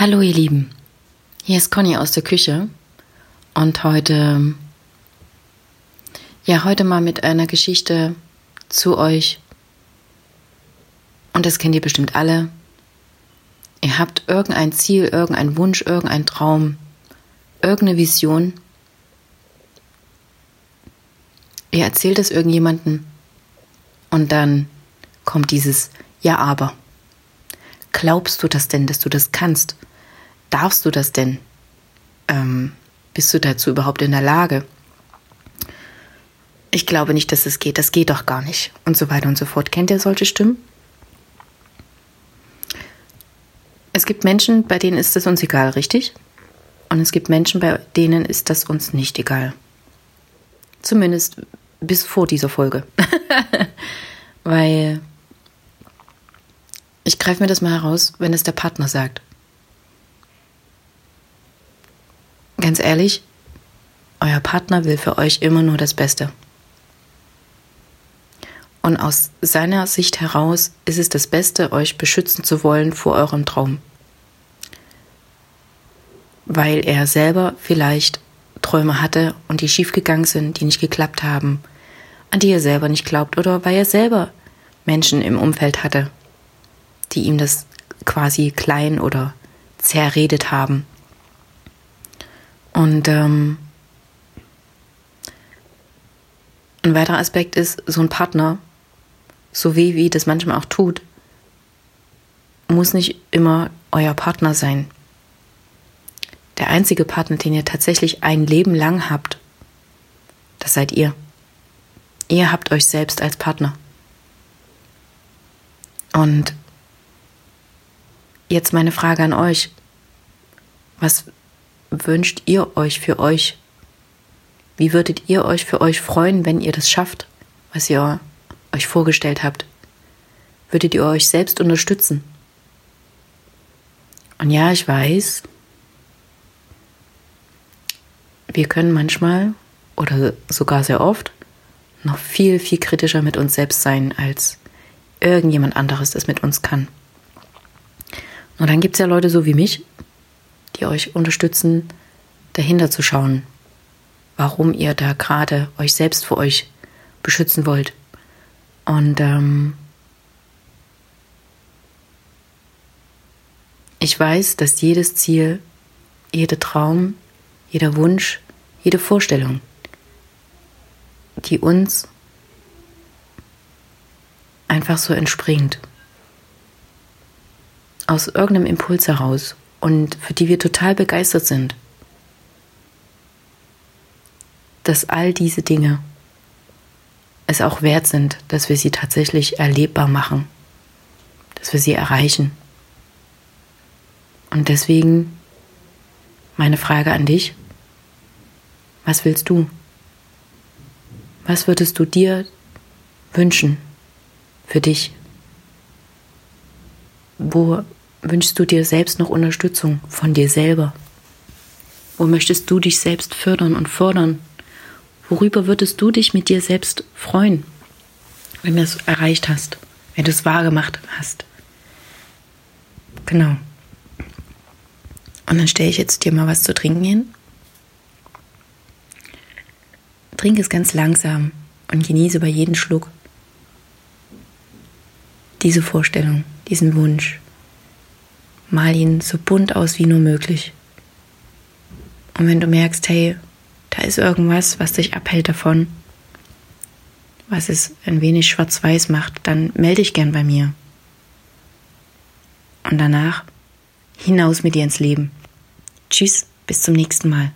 Hallo ihr Lieben, hier ist Conny aus der Küche und heute, ja, heute mal mit einer Geschichte zu euch. Und das kennt ihr bestimmt alle. Ihr habt irgendein Ziel, irgendein Wunsch, irgendein Traum, irgendeine Vision. Ihr erzählt es irgendjemanden und dann kommt dieses Ja, aber. Glaubst du das denn, dass du das kannst? Darfst du das denn? Ähm, bist du dazu überhaupt in der Lage? Ich glaube nicht, dass es geht. Das geht doch gar nicht. Und so weiter und so fort. Kennt ihr solche Stimmen? Es gibt Menschen, bei denen ist es uns egal, richtig? Und es gibt Menschen, bei denen ist das uns nicht egal. Zumindest bis vor dieser Folge. Weil ich greife mir das mal heraus, wenn es der Partner sagt. Ganz ehrlich, euer Partner will für euch immer nur das Beste. Und aus seiner Sicht heraus ist es das Beste, euch beschützen zu wollen vor eurem Traum. Weil er selber vielleicht Träume hatte und die schiefgegangen sind, die nicht geklappt haben, an die er selber nicht glaubt oder weil er selber Menschen im Umfeld hatte, die ihm das quasi klein oder zerredet haben. Und ähm, ein weiterer Aspekt ist, so ein Partner, so wie wie das manchmal auch tut, muss nicht immer euer Partner sein. Der einzige Partner, den ihr tatsächlich ein Leben lang habt, das seid ihr. Ihr habt euch selbst als Partner. Und jetzt meine Frage an euch. Was wünscht ihr euch für euch? Wie würdet ihr euch für euch freuen, wenn ihr das schafft, was ihr euch vorgestellt habt? Würdet ihr euch selbst unterstützen? Und ja, ich weiß, wir können manchmal oder sogar sehr oft noch viel, viel kritischer mit uns selbst sein, als irgendjemand anderes das mit uns kann. Und dann gibt es ja Leute so wie mich, die euch unterstützen, dahinter zu schauen, warum ihr da gerade euch selbst vor euch beschützen wollt. Und ähm, ich weiß, dass jedes Ziel, jeder Traum, jeder Wunsch, jede Vorstellung, die uns einfach so entspringt, aus irgendeinem Impuls heraus und für die wir total begeistert sind, dass all diese Dinge es auch wert sind, dass wir sie tatsächlich erlebbar machen, dass wir sie erreichen. Und deswegen meine Frage an dich, was willst du? Was würdest du dir wünschen für dich? Wo wünschst du dir selbst noch Unterstützung von dir selber? Wo möchtest du dich selbst fördern und fordern? Worüber würdest du dich mit dir selbst freuen, wenn du es erreicht hast, wenn du es wahrgemacht hast? Genau. Und dann stelle ich jetzt dir mal was zu trinken hin. Trink es ganz langsam und genieße bei jedem Schluck diese Vorstellung, diesen Wunsch. Mal ihn so bunt aus wie nur möglich. Und wenn du merkst, hey, da ist irgendwas, was dich abhält davon, was es ein wenig schwarz-weiß macht, dann melde dich gern bei mir. Und danach hinaus mit dir ins Leben. Tschüss, bis zum nächsten Mal.